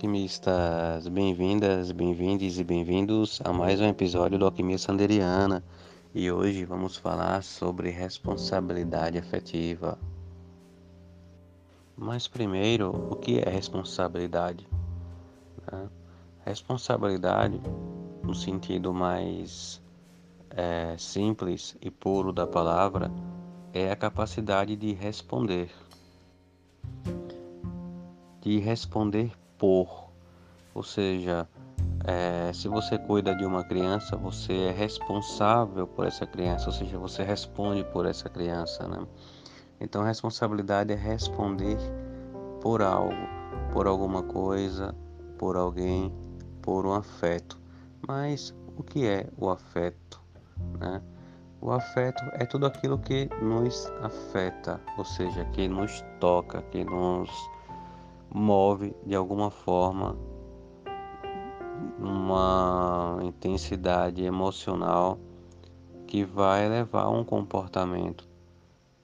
Alquimistas! Bem-vindas, bem-vindos e bem-vindos a mais um episódio do Alquimia Sanderiana. E hoje vamos falar sobre responsabilidade afetiva. Mas primeiro, o que é responsabilidade? Né? Responsabilidade, no sentido mais é, simples e puro da palavra, é a capacidade de responder de responder por. Ou seja, é, se você cuida de uma criança, você é responsável por essa criança, ou seja, você responde por essa criança, né? Então, responsabilidade é responder por algo, por alguma coisa, por alguém, por um afeto. Mas o que é o afeto, né? O afeto é tudo aquilo que nos afeta, ou seja, que nos toca, que nos move de alguma forma uma intensidade emocional que vai levar a um comportamento,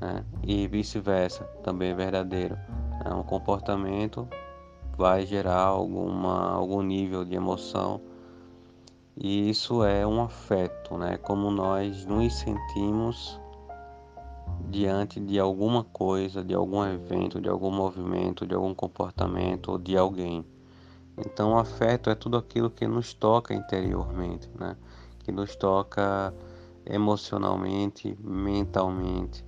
né? E vice-versa, também é verdadeiro. Né? Um comportamento vai gerar alguma, algum nível de emoção e isso é um afeto, né? Como nós nos sentimos diante de alguma coisa, de algum evento, de algum movimento, de algum comportamento ou de alguém. Então, o afeto é tudo aquilo que nos toca interiormente, né? que nos toca emocionalmente, mentalmente.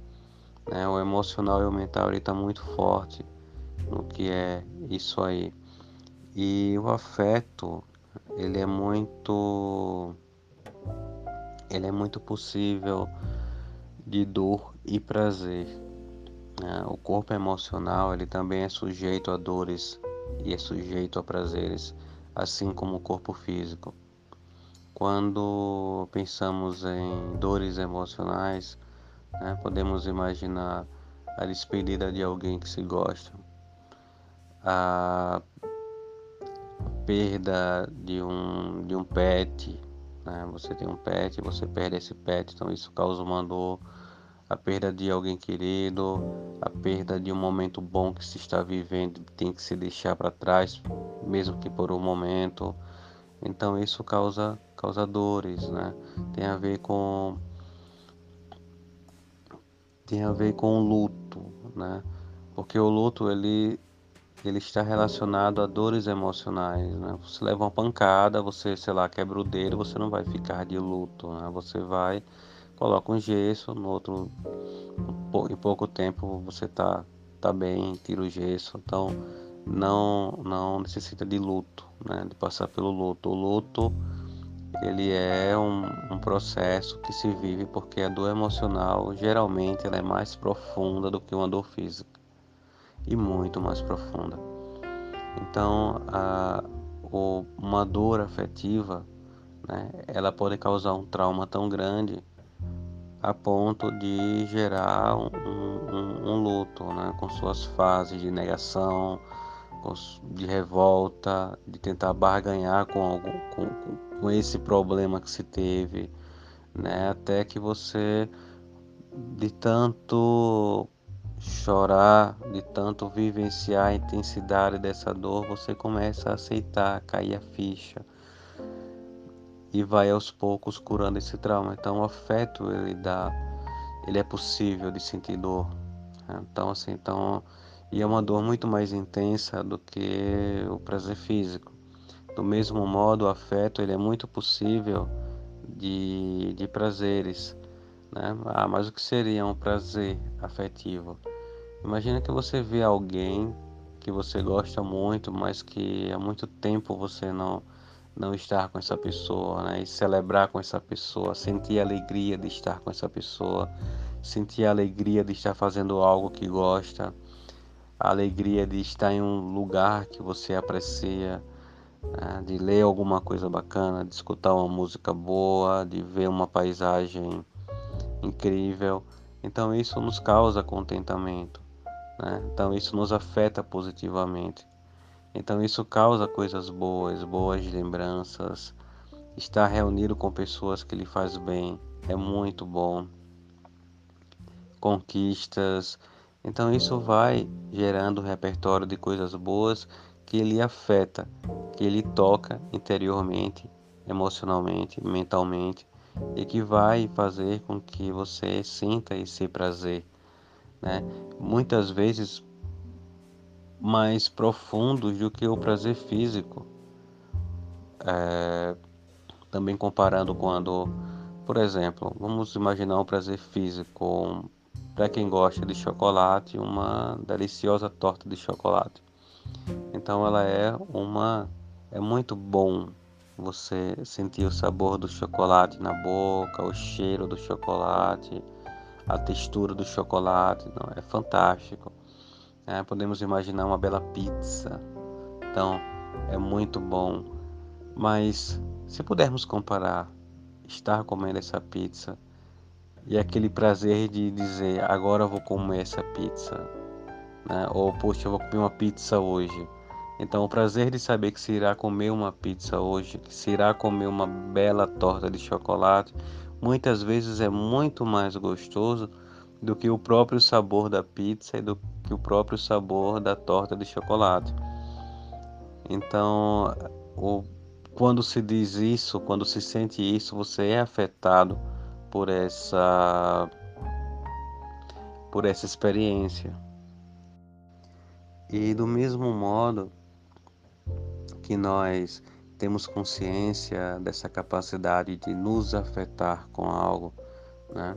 Né? O emocional e o mental está muito forte no que é isso aí. E o afeto, ele é muito ele é muito possível de dor e prazer. Né? O corpo emocional ele também é sujeito a dores e é sujeito a prazeres, assim como o corpo físico. Quando pensamos em dores emocionais, né, podemos imaginar a despedida de alguém que se gosta, a perda de um, de um pet, né? Você tem um pet, você perde esse pet, então isso causa uma dor. A perda de alguém querido, a perda de um momento bom que se está vivendo, tem que se deixar para trás, mesmo que por um momento. Então isso causa causa dores, né? Tem a ver com tem a ver com o luto, né? Porque o luto ele ele está relacionado a dores emocionais, né? Você leva uma pancada, você, sei lá, quebra o dedo, você não vai ficar de luto, né? Você vai, coloca um gesso, no outro, em pouco tempo você tá, tá bem, tira o gesso, então não, não necessita de luto, né? De passar pelo luto. O luto, ele é um, um processo que se vive porque a dor emocional, geralmente, ela é mais profunda do que uma dor física e muito mais profunda. Então, a, o, uma dor afetiva, né, ela pode causar um trauma tão grande a ponto de gerar um, um, um luto, né, com suas fases de negação, de revolta, de tentar barganhar com, com, com esse problema que se teve, né, até que você de tanto chorar, de tanto vivenciar a intensidade dessa dor, você começa a aceitar, cair a ficha e vai aos poucos curando esse trauma. Então, o afeto ele dá, ele é possível de sentir dor. Né? Então, assim, então, e é uma dor muito mais intensa do que o prazer físico. Do mesmo modo, o afeto ele é muito possível de, de prazeres. Né? Ah, mas o que seria um prazer afetivo? Imagina que você vê alguém que você gosta muito, mas que há muito tempo você não, não estar com essa pessoa, né? E celebrar com essa pessoa, sentir a alegria de estar com essa pessoa, sentir a alegria de estar fazendo algo que gosta, a alegria de estar em um lugar que você aprecia, né? de ler alguma coisa bacana, de escutar uma música boa, de ver uma paisagem incrível. Então isso nos causa contentamento, né? Então isso nos afeta positivamente. Então isso causa coisas boas, boas lembranças. Estar reunido com pessoas que lhe faz bem é muito bom. Conquistas. Então isso vai gerando um repertório de coisas boas que lhe afeta, que lhe toca interiormente, emocionalmente, mentalmente e que vai fazer com que você sinta esse prazer, né? Muitas vezes mais profundos do que o prazer físico. É, também comparando quando, por exemplo, vamos imaginar um prazer físico para quem gosta de chocolate, uma deliciosa torta de chocolate. Então ela é uma é muito bom você sentir o sabor do chocolate na boca, o cheiro do chocolate, a textura do chocolate, não é fantástico. É, podemos imaginar uma bela pizza. Então, é muito bom. Mas se pudermos comparar estar comendo essa pizza e aquele prazer de dizer agora eu vou comer essa pizza, né? ou poxa, eu vou comer uma pizza hoje. Então, o prazer de saber que se irá comer uma pizza hoje, que se irá comer uma bela torta de chocolate, muitas vezes é muito mais gostoso do que o próprio sabor da pizza e do que o próprio sabor da torta de chocolate. Então, o, quando se diz isso, quando se sente isso, você é afetado por essa por essa experiência. E do mesmo modo que nós temos consciência dessa capacidade de nos afetar com algo, né?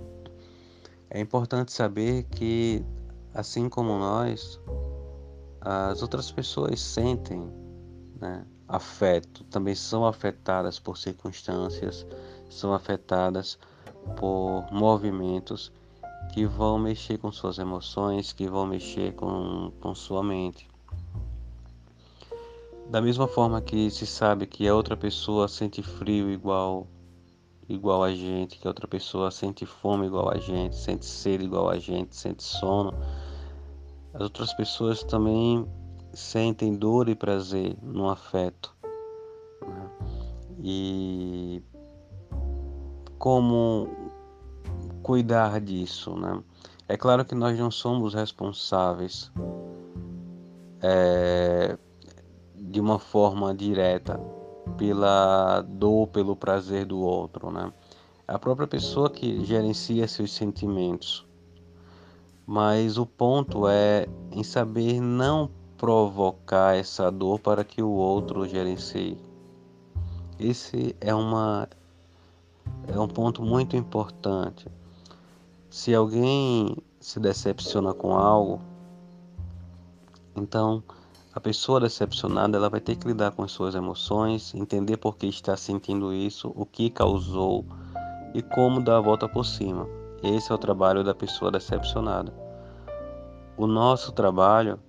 É importante saber que, assim como nós, as outras pessoas sentem né, afeto, também são afetadas por circunstâncias, são afetadas por movimentos que vão mexer com suas emoções, que vão mexer com, com sua mente. Da mesma forma que se sabe que a outra pessoa sente frio igual igual a gente, que outra pessoa sente fome igual a gente, sente sede igual a gente, sente sono. As outras pessoas também sentem dor e prazer no afeto. Né? E como cuidar disso, né? É claro que nós não somos responsáveis é, de uma forma direta pela dor, pelo prazer do outro, né? É a própria pessoa que gerencia seus sentimentos. Mas o ponto é em saber não provocar essa dor para que o outro gerencie. Esse é uma é um ponto muito importante. Se alguém se decepciona com algo, então a pessoa decepcionada ela vai ter que lidar com as suas emoções, entender por que está sentindo isso, o que causou e como dar a volta por cima. Esse é o trabalho da pessoa decepcionada. O nosso trabalho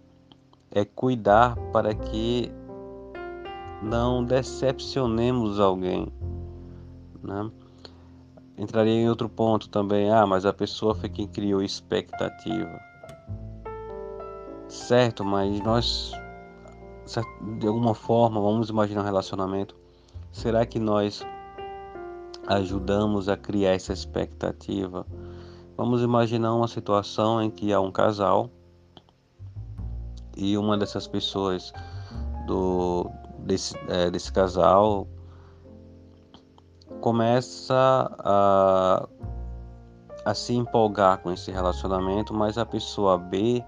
é cuidar para que não decepcionemos alguém. Né? Entraria em outro ponto também, ah, mas a pessoa foi quem criou expectativa. Certo, mas nós de alguma forma, vamos imaginar um relacionamento, será que nós ajudamos a criar essa expectativa? Vamos imaginar uma situação em que há um casal e uma dessas pessoas do desse, é, desse casal começa a, a se empolgar com esse relacionamento, mas a pessoa B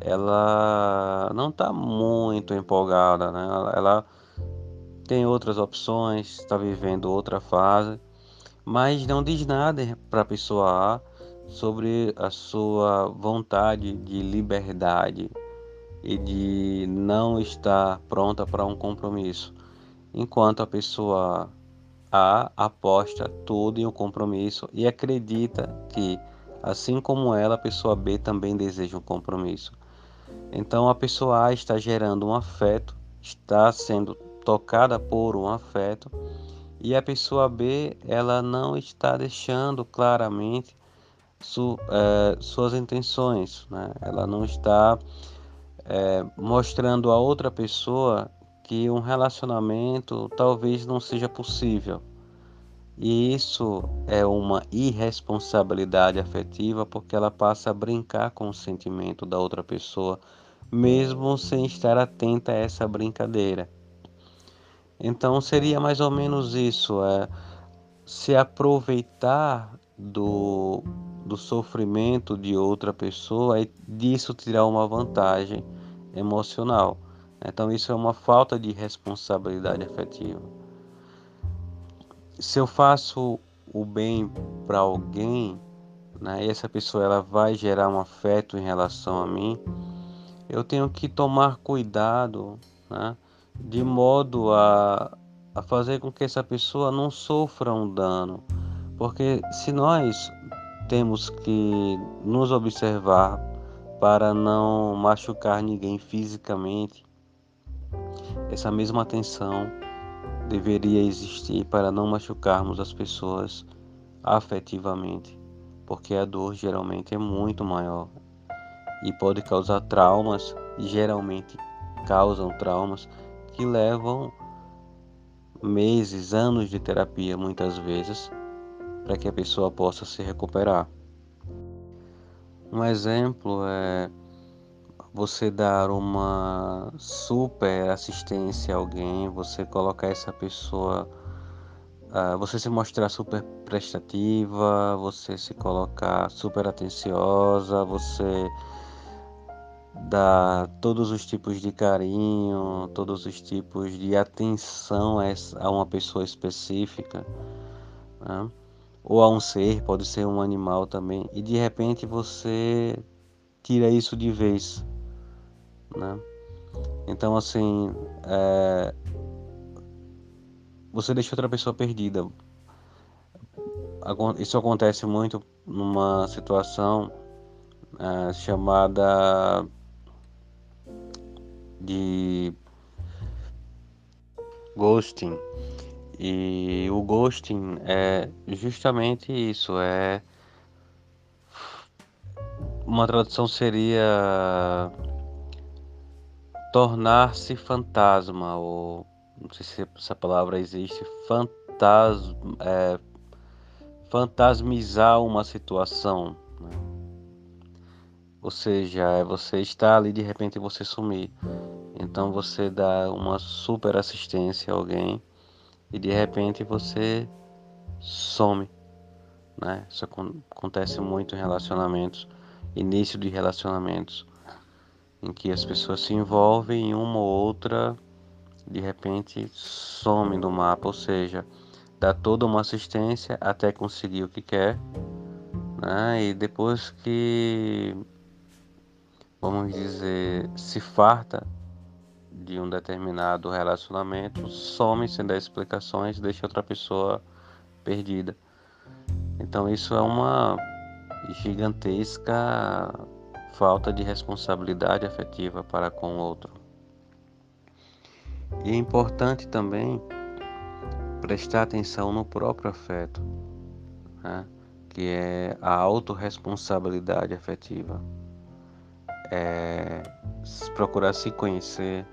ela não está muito empolgada, né? Ela, ela tem outras opções, está vivendo outra fase, mas não diz nada para a pessoa A sobre a sua vontade de liberdade e de não estar pronta para um compromisso. enquanto a pessoa A aposta tudo em um compromisso e acredita que, assim como ela, a pessoa B também deseja um compromisso. Então a pessoa A está gerando um afeto, está sendo tocada por um afeto, e a pessoa B ela não está deixando claramente su, é, suas intenções, né? ela não está é, mostrando a outra pessoa que um relacionamento talvez não seja possível. E isso é uma irresponsabilidade afetiva porque ela passa a brincar com o sentimento da outra pessoa, mesmo sem estar atenta a essa brincadeira. Então seria mais ou menos isso, é se aproveitar do, do sofrimento de outra pessoa e disso tirar uma vantagem emocional. Então isso é uma falta de responsabilidade afetiva. Se eu faço o bem para alguém, né, e essa pessoa ela vai gerar um afeto em relação a mim, eu tenho que tomar cuidado, né, de modo a, a fazer com que essa pessoa não sofra um dano. Porque se nós temos que nos observar para não machucar ninguém fisicamente, essa mesma atenção deveria existir para não machucarmos as pessoas afetivamente, porque a dor geralmente é muito maior e pode causar traumas, geralmente causam traumas que levam meses, anos de terapia muitas vezes para que a pessoa possa se recuperar. Um exemplo é você dar uma super assistência a alguém, você colocar essa pessoa, uh, você se mostrar super prestativa, você se colocar super atenciosa, você dar todos os tipos de carinho, todos os tipos de atenção a, uma pessoa específica. Né? ou a um ser, pode ser um animal também, e de repente você tira isso de vez, né? Então assim, é... você deixa outra pessoa perdida. Isso acontece muito numa situação é, chamada de ghosting e o ghosting é justamente isso, é uma tradução seria tornar-se fantasma ou não sei se essa palavra existe, fantasma, é, fantasmizar uma situação. Né? Ou seja, é você estar ali de repente você sumir. Então você dá uma super assistência a alguém e de repente você some, né? Isso acontece muito em relacionamentos, início de relacionamentos, em que as pessoas se envolvem em uma ou outra, de repente some do mapa, ou seja, dá toda uma assistência até conseguir o que quer, né? E depois que, vamos dizer, se farta de um determinado relacionamento some sem dar explicações, deixa outra pessoa perdida. Então isso é uma gigantesca falta de responsabilidade afetiva para com o outro. E é importante também prestar atenção no próprio afeto, né? que é a autorresponsabilidade afetiva. É procurar se conhecer,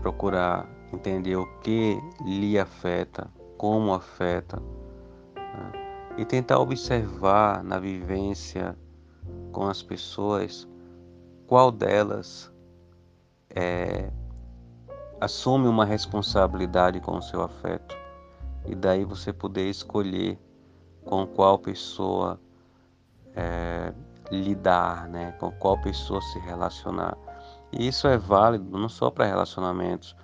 procurar entender o que lhe afeta, como afeta, né? e tentar observar na vivência com as pessoas qual delas é, assume uma responsabilidade com o seu afeto e daí você poder escolher com qual pessoa é, lidar, né? com qual pessoa se relacionar. E isso é válido não só para relacionamentos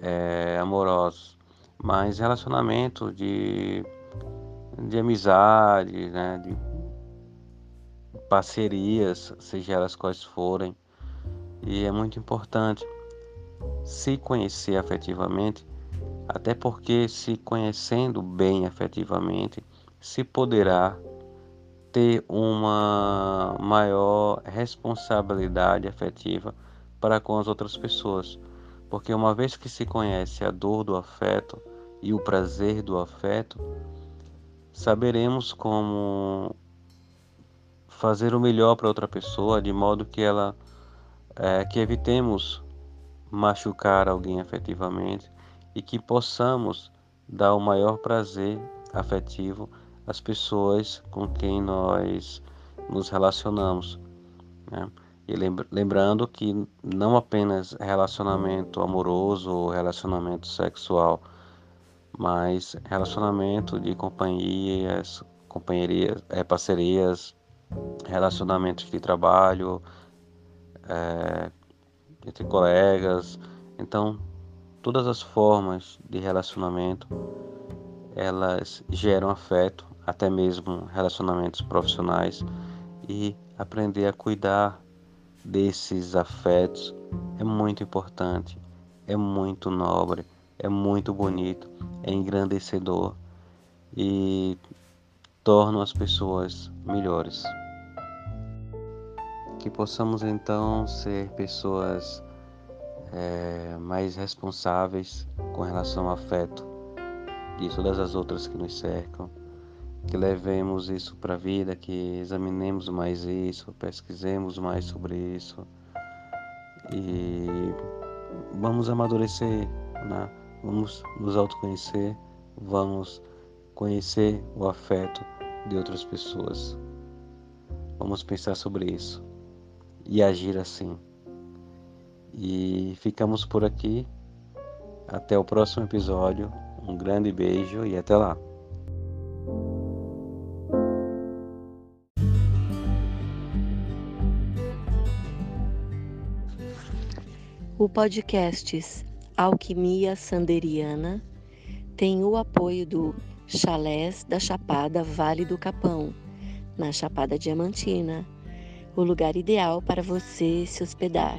é, amorosos, mas relacionamento de, de amizade, né, de parcerias, seja elas quais forem. E é muito importante se conhecer afetivamente Até porque, se conhecendo bem efetivamente, se poderá ter uma maior responsabilidade afetiva para com as outras pessoas. Porque uma vez que se conhece a dor do afeto e o prazer do afeto, saberemos como fazer o melhor para outra pessoa, de modo que ela é, que evitemos machucar alguém afetivamente e que possamos dar o maior prazer afetivo às pessoas com quem nós nos relacionamos. Né? E lembrando que não apenas relacionamento amoroso ou relacionamento sexual, mas relacionamento de companhias, companherias, é, parcerias, relacionamentos de trabalho, é, entre colegas. Então, todas as formas de relacionamento, elas geram afeto, até mesmo relacionamentos profissionais, e aprender a cuidar desses afetos é muito importante, é muito nobre, é muito bonito, é engrandecedor e torna as pessoas melhores. Que possamos então ser pessoas é, mais responsáveis com relação ao afeto de todas as outras que nos cercam, que levemos isso para a vida, que examinemos mais isso, pesquisemos mais sobre isso e vamos amadurecer, né? vamos nos autoconhecer, vamos conhecer o afeto de outras pessoas. Vamos pensar sobre isso e agir assim. E ficamos por aqui. Até o próximo episódio. Um grande beijo e até lá. O podcast Alquimia Sanderiana tem o apoio do Chalés da Chapada Vale do Capão, na Chapada Diamantina, o lugar ideal para você se hospedar.